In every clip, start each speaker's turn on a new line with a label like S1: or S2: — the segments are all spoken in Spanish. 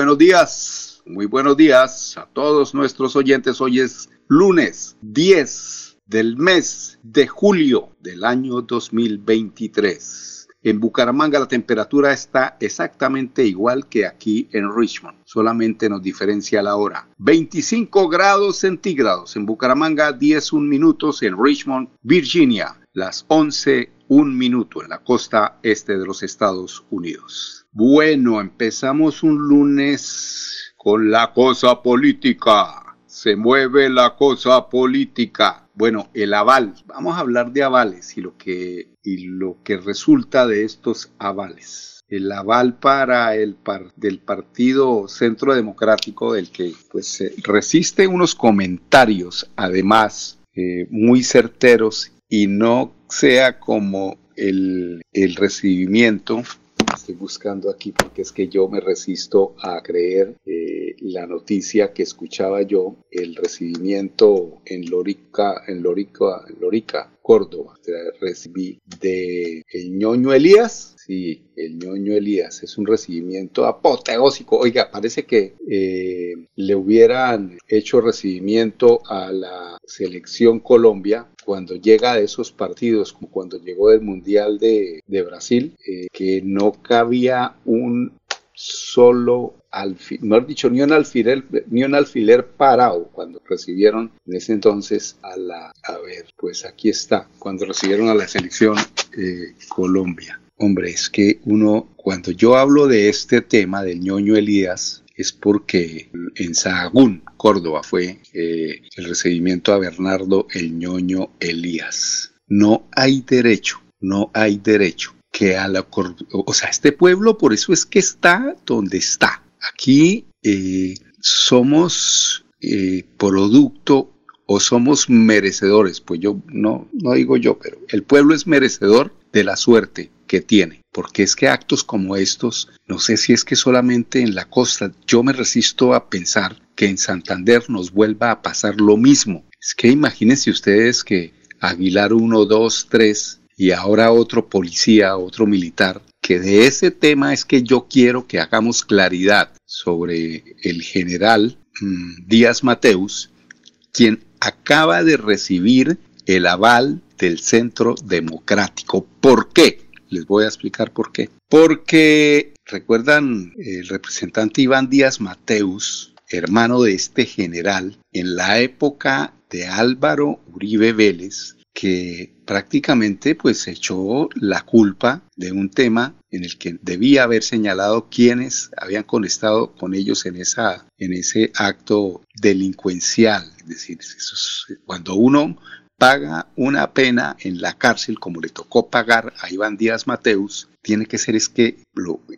S1: Buenos días, muy buenos días a todos nuestros oyentes. Hoy es lunes 10 del mes de julio del año 2023. En Bucaramanga la temperatura está exactamente igual que aquí en Richmond, solamente nos diferencia la hora. 25 grados centígrados en Bucaramanga, 10 un minutos en Richmond, Virginia, las 11 un minuto en la costa este de los Estados Unidos. Bueno, empezamos un lunes con la cosa política. Se mueve la cosa política. Bueno, el aval. Vamos a hablar de avales y lo que, y lo que resulta de estos avales. El aval para el del Partido Centro Democrático, del que pues resiste unos comentarios, además, eh, muy certeros y no sea como el, el recibimiento estoy buscando aquí porque es que yo me resisto a creer eh, la noticia que escuchaba yo, el recibimiento en Lorica, en Lorica, Lorica, Córdoba. recibí de el ñoño Elías, sí, el ñoño Elías, es un recibimiento apoteósico. Oiga, parece que eh, le hubieran hecho recibimiento a la selección Colombia cuando llega de esos partidos, como cuando llegó del Mundial de, Brasil, eh, que no cabía un solo alfiler, mejor dicho, ni un alfiler, ni un alfiler parado cuando recibieron en ese entonces a la, a ver, pues aquí está, cuando recibieron a la selección eh, Colombia. Hombre, es que uno, cuando yo hablo de este tema del ñoño Elías, es porque en Sahagún, Córdoba, fue eh, el recibimiento a Bernardo el ñoño Elías. No hay derecho, no hay derecho que a la o sea, este pueblo por eso es que está donde está. Aquí eh, somos eh, producto o somos merecedores, pues yo no, no digo yo, pero el pueblo es merecedor de la suerte que tiene, porque es que actos como estos, no sé si es que solamente en la costa, yo me resisto a pensar que en Santander nos vuelva a pasar lo mismo. Es que imagínense ustedes que Aguilar 1, 2, 3 y ahora otro policía, otro militar, que de ese tema es que yo quiero que hagamos claridad sobre el general mm, Díaz Mateus, quien acaba de recibir el aval del Centro Democrático. ¿Por qué? Les voy a explicar por qué. Porque, recuerdan, el representante Iván Díaz Mateus, hermano de este general, en la época de Álvaro Uribe Vélez, que prácticamente pues echó la culpa de un tema en el que debía haber señalado quiénes habían conectado con ellos en, esa, en ese acto delincuencial. Es decir, cuando uno paga una pena en la cárcel como le tocó pagar a Iván Díaz Mateus, tiene que ser es que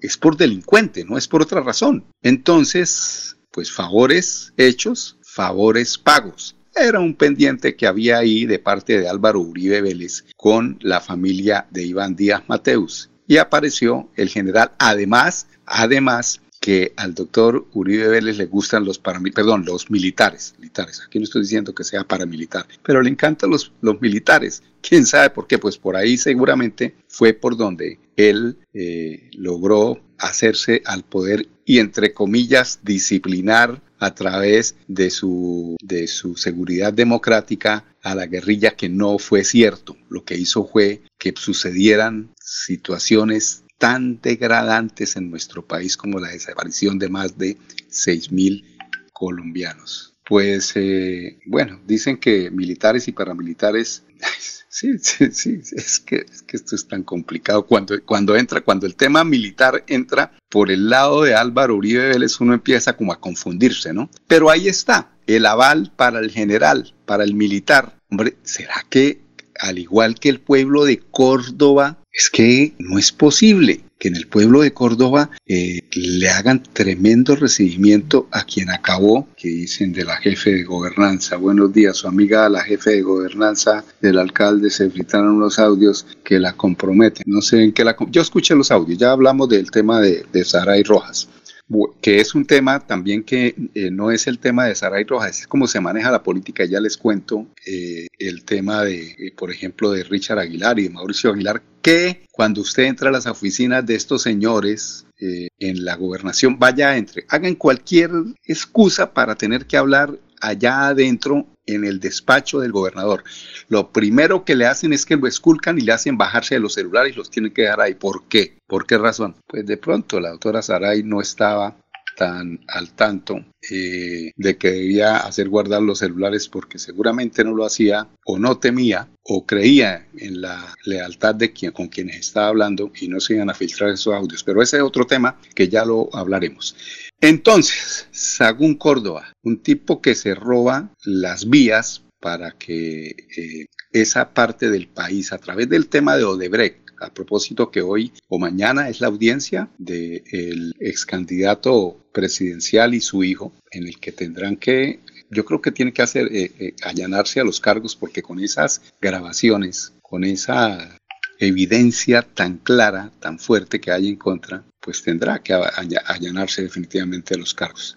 S1: es por delincuente, no es por otra razón. Entonces, pues favores hechos, favores pagos era un pendiente que había ahí de parte de Álvaro Uribe Vélez con la familia de Iván Díaz Mateus. Y apareció el general, además, además que al doctor Uribe Vélez le gustan los perdón, los militares, militares. Aquí no estoy diciendo que sea paramilitar, pero le encantan los, los militares. ¿Quién sabe por qué? Pues por ahí seguramente fue por donde él eh, logró hacerse al poder y entre comillas disciplinar a través de su, de su seguridad democrática a la guerrilla que no fue cierto. Lo que hizo fue que sucedieran situaciones tan degradantes en nuestro país como la desaparición de más de 6.000 colombianos. Pues eh, bueno, dicen que militares y paramilitares Sí, sí, sí, es que, es que esto es tan complicado. Cuando, cuando entra, cuando el tema militar entra por el lado de Álvaro Uribe Vélez, uno empieza como a confundirse, ¿no? Pero ahí está, el aval para el general, para el militar. Hombre, ¿será que al igual que el pueblo de Córdoba, es que no es posible que en el pueblo de Córdoba eh, le hagan tremendo recibimiento a quien acabó, que dicen de la jefe de gobernanza. Buenos días, su amiga la jefe de gobernanza del alcalde se filtraron unos audios que la comprometen. No sé en qué la... Yo escuché los audios, ya hablamos del tema de, de Saray Rojas que es un tema también que eh, no es el tema de Saray Rojas, es cómo se maneja la política. Ya les cuento eh, el tema de, eh, por ejemplo, de Richard Aguilar y de Mauricio Aguilar, que cuando usted entra a las oficinas de estos señores en la gobernación, vaya entre, hagan cualquier excusa para tener que hablar allá adentro en el despacho del gobernador. Lo primero que le hacen es que lo esculcan y le hacen bajarse de los celulares y los tienen que dejar ahí. ¿Por qué? ¿Por qué razón? Pues de pronto la doctora Saray no estaba tan al tanto eh, de que debía hacer guardar los celulares porque seguramente no lo hacía o no temía o creía en la lealtad de quien con quienes estaba hablando y no se iban a filtrar esos audios. Pero ese es otro tema que ya lo hablaremos. Entonces, Sagún Córdoba, un tipo que se roba las vías para que eh, esa parte del país, a través del tema de Odebrecht, a propósito que hoy o mañana es la audiencia del ex candidato presidencial y su hijo, en el que tendrán que, yo creo que tiene que hacer, eh, eh, allanarse a los cargos, porque con esas grabaciones, con esa evidencia tan clara, tan fuerte que hay en contra, pues tendrá que allanarse definitivamente a los cargos.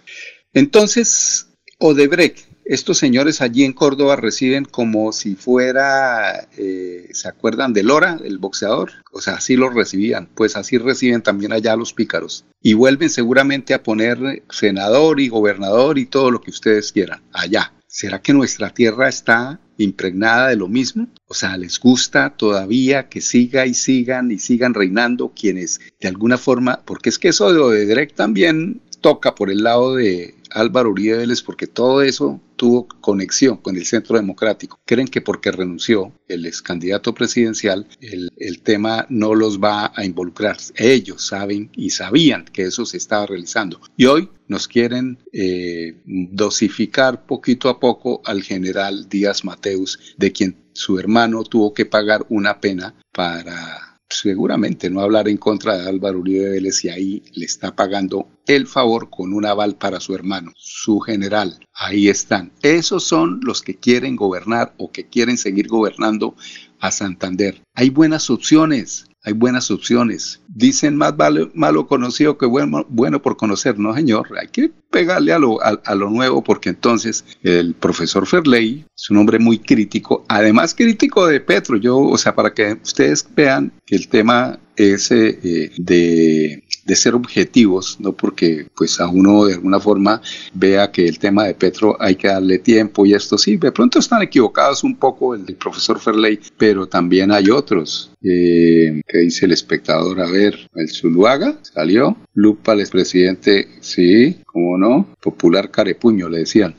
S1: Entonces, Odebrecht, estos señores allí en Córdoba reciben como si fuera, eh, ¿se acuerdan de Lora, el boxeador? O sea, así los recibían, pues así reciben también allá los pícaros. Y vuelven seguramente a poner senador y gobernador y todo lo que ustedes quieran, allá. ¿Será que nuestra tierra está impregnada de lo mismo? O sea, les gusta todavía que siga y sigan y sigan reinando quienes de alguna forma, porque es que eso de Odebrecht también toca por el lado de Álvaro Uribe Vélez porque todo eso tuvo conexión con el centro democrático. Creen que porque renunció el ex candidato presidencial, el, tema no los va a involucrar. Ellos saben y sabían que eso se estaba realizando. Y hoy nos quieren eh, dosificar poquito a poco al general Díaz Mateus, de quien su hermano tuvo que pagar una pena para seguramente no hablar en contra de Álvaro Uribe Vélez y ahí le está pagando el favor con un aval para su hermano, su general. Ahí están. Esos son los que quieren gobernar o que quieren seguir gobernando a Santander. Hay buenas opciones hay buenas opciones. Dicen más malo conocido que bueno, bueno por conocer. No, señor, hay que pegarle a lo, a, lo nuevo porque entonces el profesor Ferley es un hombre muy crítico, además crítico de Petro. Yo, o sea, para que ustedes vean que el tema es eh, de de ser objetivos, no porque pues a uno de alguna forma vea que el tema de Petro hay que darle tiempo y esto sí, de pronto están equivocados un poco el, profesor Ferley, pero también hay otros. Eh, ¿Qué dice el espectador? A ver, el Zuluaga salió, Lupa, el expresidente, sí, cómo no, popular carepuño le decían.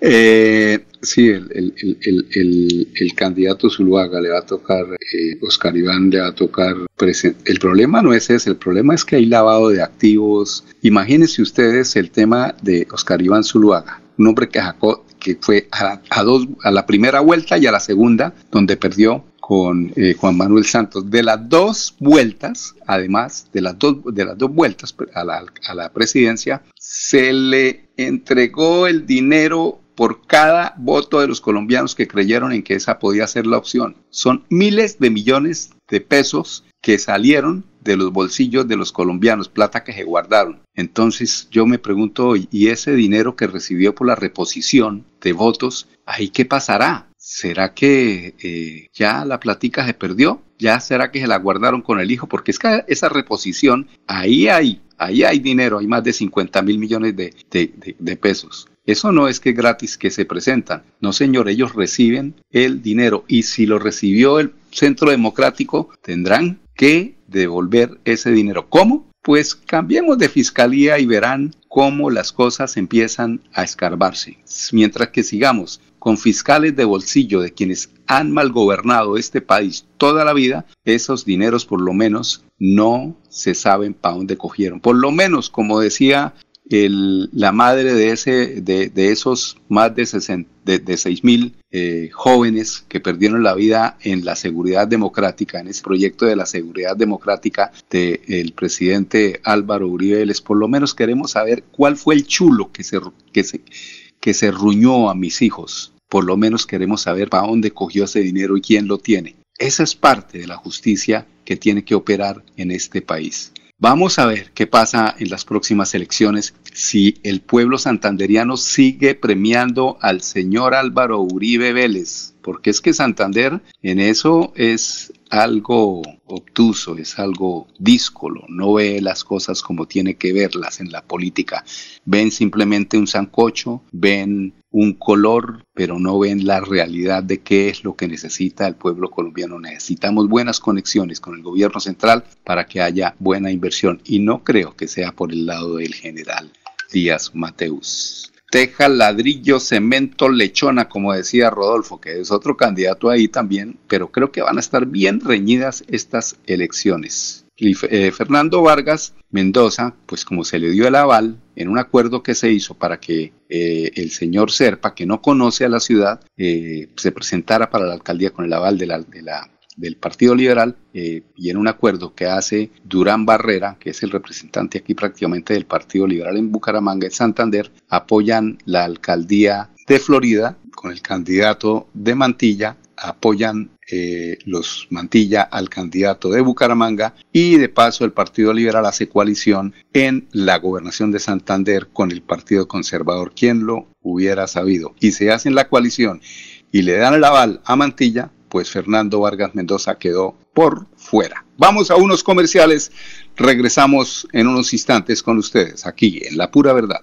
S1: Eh, Sí, el, el, candidato Zuluaga le va a tocar, eh, Oscar Iván le va a tocar. El problema no es ese, el problema es que hay lavado de activos. Imagínense ustedes el tema de Oscar Iván Zuluaga, un hombre que, que fue a, dos, a la primera vuelta y a la segunda, donde perdió con eh, Juan Manuel Santos. De las dos vueltas, además de las dos, de las dos vueltas a la, a la presidencia, se le entregó el dinero por cada voto de los colombianos que creyeron en que esa podía ser la opción. Son miles de millones de pesos que salieron de los bolsillos de los colombianos, plata que se guardaron. Entonces yo me pregunto, ¿y ese dinero que recibió por la reposición de votos, ahí qué pasará? ¿Será que eh, ya la platica se perdió? ¿Ya será que se la guardaron con el hijo? Porque es que esa reposición, ahí hay, ahí hay dinero, hay más de 50 mil millones de, de pesos. Eso no es que gratis que se presentan. No, señor, ellos reciben el dinero y si lo recibió el Centro Democrático, tendrán que devolver ese dinero. ¿Cómo? Pues cambiemos de fiscalía y verán cómo las cosas empiezan a escarbarse. Mientras que sigamos con fiscales de bolsillo de quienes han malgobernado este país toda la vida, esos dineros por lo menos no se saben para dónde cogieron. Por lo menos, como decía la madre de, ese, de, esos más de, 60, de, 6 mil eh, jóvenes que perdieron la vida en la seguridad democrática, en ese proyecto de la seguridad democrática del presidente Álvaro Uribe por lo menos queremos saber cuál fue el chulo que se, que se, que se ruñó a mis hijos. Por lo menos queremos saber para dónde cogió ese dinero y quién lo tiene. Esa es parte de la justicia que tiene que operar en este país. Vamos a ver qué pasa en las próximas elecciones si el pueblo santanderiano sigue premiando al señor Álvaro Uribe Vélez, porque es que Santander en eso es algo obtuso, es algo díscolo, no ve las cosas como tiene que verlas en la política. Ven simplemente un sancocho, ven un color, pero no ven la realidad de qué es lo que necesita el pueblo colombiano. Necesitamos buenas conexiones con el gobierno central para que haya buena inversión y no creo que sea por el lado del general Díaz Mateus teja, ladrillo, cemento, lechona, como decía Rodolfo, que es otro candidato ahí también, pero creo que van a estar bien reñidas estas elecciones. Eh, Fernando Vargas Mendoza, pues como se le dio el aval en un acuerdo que se hizo para que eh, el señor Serpa, que no conoce a la ciudad, eh, se presentara para la alcaldía con el aval de la, de la del Partido Liberal y en un acuerdo que hace Durán Barrera, que es el representante aquí prácticamente del Partido Liberal en Bucaramanga y Santander, apoyan la alcaldía de Florida con el candidato de Mantilla, apoyan eh, los Mantilla al candidato de Bucaramanga y de paso el Partido Liberal hace coalición en la gobernación de Santander con el Partido Conservador, quien lo hubiera sabido. Y se hacen la coalición y le dan el aval a Mantilla, pues Fernando Vargas Mendoza quedó por fuera. Vamos a unos comerciales, regresamos en unos instantes con ustedes aquí en La Pura Verdad.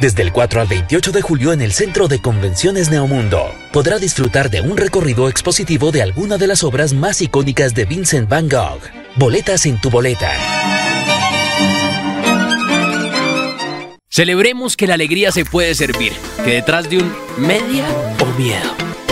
S2: Desde el 4 al 28 de julio en el Centro de Convenciones Neomundo, podrá disfrutar de un recorrido expositivo de alguna de las obras más icónicas de Vincent Van Gogh. Boletas en tu boleta.
S3: Celebremos que la alegría se puede servir, que detrás de un media o miedo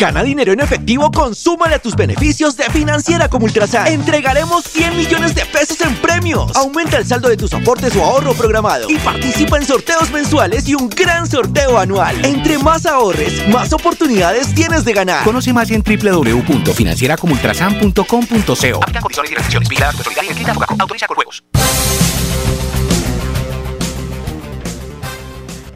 S4: Gana dinero en efectivo, consúmale a tus beneficios de Financiera como Ultrasan. Entregaremos 100 millones de pesos en premios. Aumenta el saldo de tus aportes o ahorro programado y participa en sorteos mensuales y un gran sorteo anual. Entre más ahorres, más oportunidades tienes de ganar.
S5: Conoce más en www.financieracomultrasan.com.co.
S6: Aplican condiciones y restricciones. Vigilada y el Autoriza con juegos.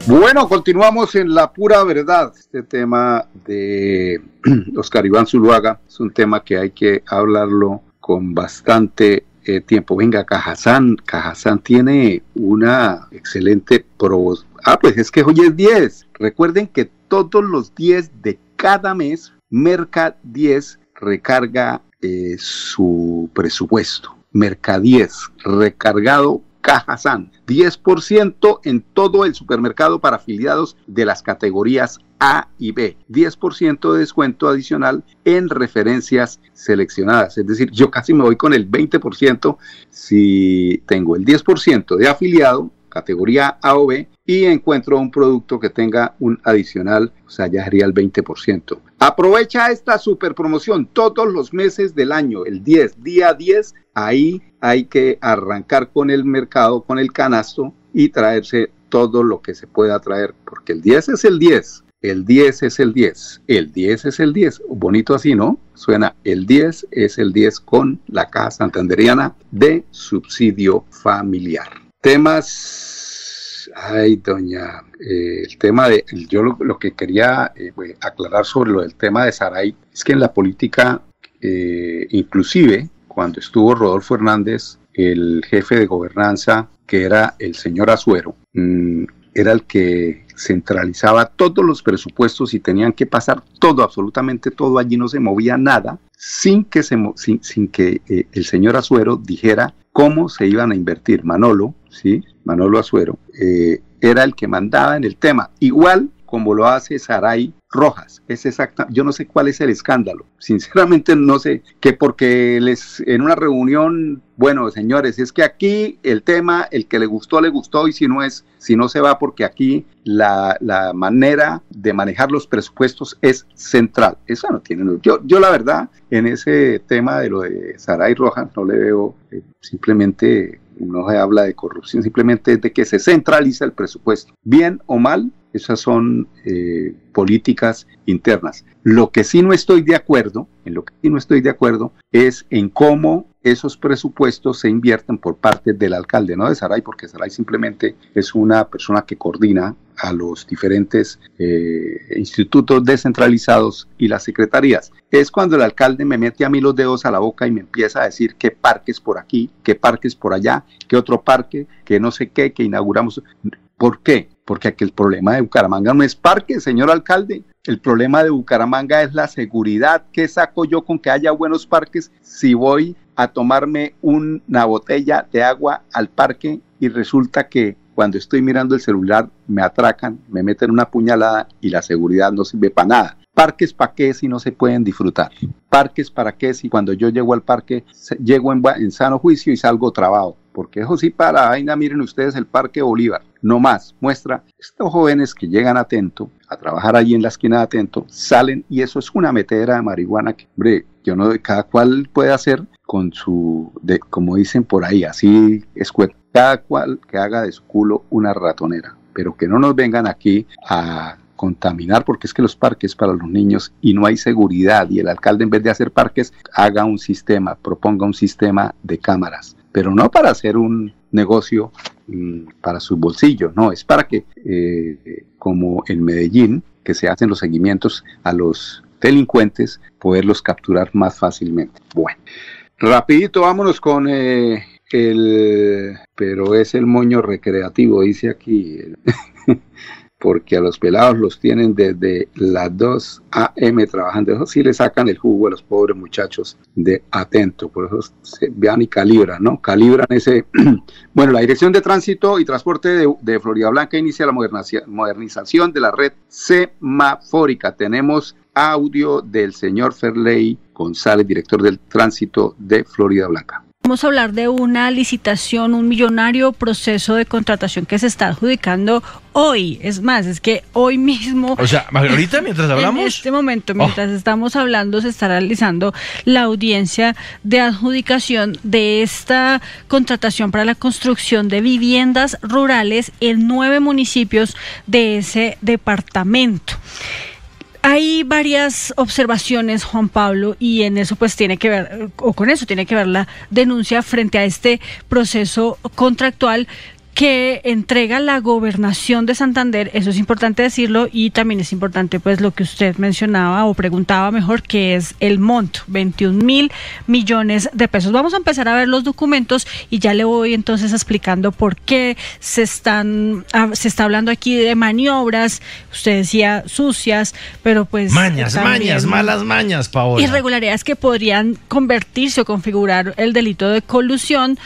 S1: Bueno, continuamos en la pura verdad. Este tema de Oscar Iván Zuluaga es un tema que hay que hablarlo con bastante eh, tiempo. Venga, Cajazán, Cajazán tiene una excelente pro. Ah, pues es que hoy es 10. Recuerden que todos los 10 de cada mes, Merca 10 recarga eh, su presupuesto. Merca 10 recargado Cajazán, 10% en todo el supermercado para afiliados de las categorías A y B, 10% de descuento adicional en referencias seleccionadas. Es decir, yo casi me voy con el 20% si tengo el 10% de afiliado categoría A o B y encuentro un producto que tenga un adicional, o sea, ya sería el 20%. Aprovecha esta super promoción todos los meses del año, el 10, día 10, ahí hay que arrancar con el mercado, con el canasto y traerse todo lo que se pueda traer, porque el 10 es el 10, el 10 es el 10, el 10 es el 10, bonito así, ¿no? Suena, el 10 es el 10 con la caja santanderiana de subsidio familiar. Temas, ay, doña, eh, el tema de, yo lo, que quería eh, pues, aclarar sobre lo del tema de Saray es que en la política eh, inclusive cuando estuvo Rodolfo Hernández, el jefe de gobernanza, que era el señor Azuero, mm, era el que centralizaba todos los presupuestos y tenían que pasar todo, absolutamente todo, allí no se movía nada, sin que, se, sin, que el señor Azuero dijera cómo se iban a invertir. Manolo, ¿sí? Manolo Azuero, eh, era el que mandaba en el tema. Igual como lo hace Saray Rojas. Es exacta, yo no sé cuál es el escándalo. Sinceramente no sé que porque les en una reunión, bueno, señores, es que aquí el tema, el que le gustó le gustó y si no es, si no se va porque aquí la, la manera de manejar los presupuestos es central. Eso no tiene. Yo, yo la verdad en ese tema de lo de Saray Rojas no le veo eh, simplemente no se habla de corrupción, simplemente de que se centraliza el presupuesto. Bien o mal, esas son eh, políticas internas. Lo que sí no estoy de acuerdo, en lo que sí no estoy de acuerdo, es en cómo esos presupuestos se invierten por parte del alcalde, no de Saray, porque Saray simplemente es una persona que coordina a los diferentes eh, institutos descentralizados y las secretarías. Es cuando el alcalde me mete a mí los dedos a la boca y me empieza a decir qué parques por aquí, qué parques por allá, qué otro parque, que no sé qué, que inauguramos. ¿Por qué? Porque aquí el problema de Bucaramanga no es parque, señor alcalde. El problema de Bucaramanga es la seguridad. ¿Qué saco yo con que haya buenos parques si voy a tomarme una botella de agua al parque y resulta que cuando estoy mirando el celular me atracan, me meten una puñalada y la seguridad no sirve para nada? Parques para qué si no se pueden disfrutar. Parques para qué si cuando yo llego al parque llego en, sano juicio y salgo trabado porque eso sí para vaina, miren ustedes el Parque Bolívar, no más, muestra estos jóvenes que llegan atento a trabajar allí en la esquina de atento, salen y eso es una metedera de marihuana que, hombre, yo no, cada cual puede hacer con su, de, como dicen por ahí, así es cada cual que haga de su culo una ratonera, pero que no nos vengan aquí a contaminar porque es que los parques para los niños y no hay seguridad y el alcalde en vez de hacer parques haga un sistema, proponga un sistema de cámaras pero no para hacer un negocio mm, para sus bolsillos, no, es para que, eh, como en Medellín, que se hacen los seguimientos a los delincuentes, poderlos capturar más fácilmente. Bueno, rapidito, vámonos con eh, el, pero es el moño recreativo, dice aquí. porque a los pelados los tienen desde las 2 a.m. trabajando. Eso sí le sacan el jugo a los pobres muchachos de atento. Por eso se vean y calibran, ¿no? Calibran ese. bueno, la Dirección de Tránsito y Transporte de, de Florida Blanca inicia la modernización de la red semafórica. Tenemos audio del señor Ferley González, director del tránsito de Florida Blanca.
S5: Vamos a hablar de una licitación, un millonario proceso de contratación que se está adjudicando hoy. Es más, es que hoy mismo.
S7: O sea, Margarita, mientras hablamos.
S5: En este momento, oh. mientras estamos hablando, se está realizando la audiencia de adjudicación de esta contratación para la construcción de viviendas rurales en nueve municipios de ese departamento. Hay varias observaciones, Juan Pablo, y en eso pues tiene que ver, o con eso tiene que ver la denuncia frente a este proceso contractual que entrega la gobernación de Santander, eso es importante decirlo, y también es importante pues lo que usted mencionaba o preguntaba mejor, que es el monto, 21 mil millones de pesos. Vamos a empezar a ver los documentos y ya le voy entonces explicando por qué se están, ah, se está hablando aquí de maniobras, usted decía sucias, pero pues...
S7: Mañas, mañas, malas mañas, Paola.
S5: Irregularidades que podrían convertirse o configurar el delito de colusión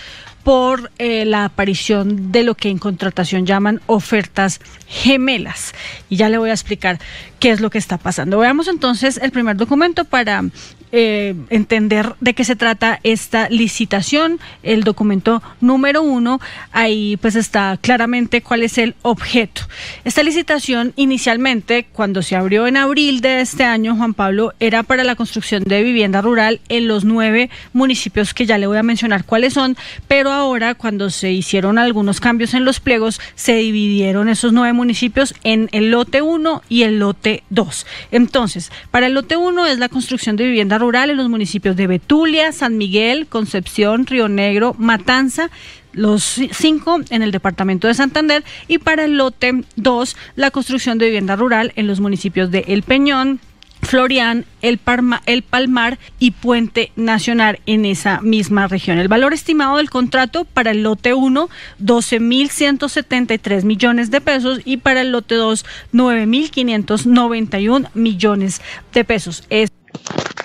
S5: por eh, la aparición de lo que en contratación llaman ofertas gemelas. Y ya le voy a explicar qué es lo que está pasando. Veamos entonces el primer documento para eh, entender de qué se trata esta licitación. El documento número uno, ahí pues está claramente cuál es el objeto. Esta licitación inicialmente, cuando se abrió en abril de este año, Juan Pablo, era para la construcción de vivienda rural en los nueve municipios que ya le voy a mencionar cuáles son, pero ahora cuando se hicieron algunos cambios en los pliegos, se dividieron esos nueve municipios en el lote 1 y el lote 2. Entonces, para el lote 1 es la construcción de vivienda rural en los municipios de Betulia, San Miguel, Concepción, Río Negro, Matanza, los cinco en el departamento de Santander y para el lote 2 la construcción de vivienda rural en los municipios de El Peñón, Florian, el, el Palmar y Puente Nacional en esa misma región. El valor estimado del contrato para el lote 1, 12.173 millones de pesos y para el lote 2, 9.591 millones de pesos. Es...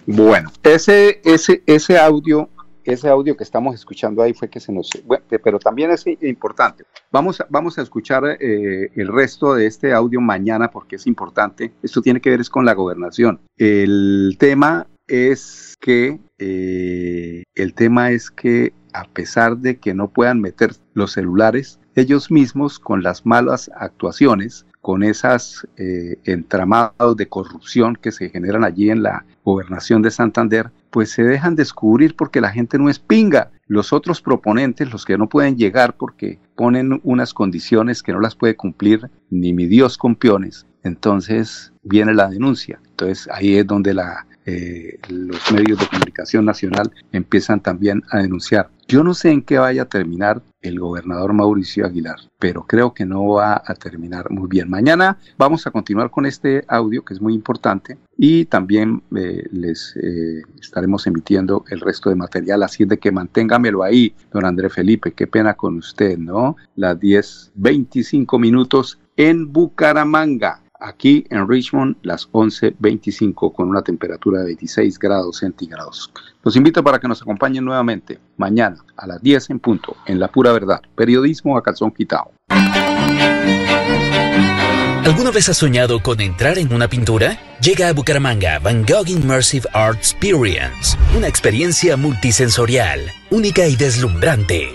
S1: Bueno, ese, ese, ese audio ese audio que estamos escuchando ahí fue que se nos... Pero también es importante. Vamos vamos a escuchar eh, el resto de este audio mañana porque es importante. Esto tiene que ver es con la gobernación. El tema es que... Eh, el tema es que a pesar de que no puedan meter los celulares, ellos mismos con las malas actuaciones, con esas eh, entramados de corrupción que se generan allí en la gobernación de Santander, pues se dejan descubrir porque la gente no es pinga. Los otros proponentes, los que no pueden llegar porque ponen unas condiciones que no las puede cumplir ni mi Dios con peones, entonces viene la denuncia. Entonces ahí es donde eh, los medios de comunicación nacional empiezan también a denunciar. Yo no sé en qué vaya a terminar el gobernador Mauricio Aguilar, pero creo que no va a terminar muy bien. Mañana vamos a continuar con este audio que es muy importante y también eh, les eh, estaremos emitiendo el resto de material, así de que manténgamelo ahí, don André Felipe, qué pena con usted, ¿no? Las 10, 25 minutos en Bucaramanga aquí en Richmond las 11.25 con una temperatura de 26 grados centígrados. Los invito para que nos acompañen nuevamente mañana a las 10 en punto en La Pura Verdad, periodismo a calzón quitado.
S2: ¿Alguna vez has soñado con entrar en una pintura? Llega a Bucaramanga Van Gogh Immersive Art Experience, una experiencia multisensorial, única y deslumbrante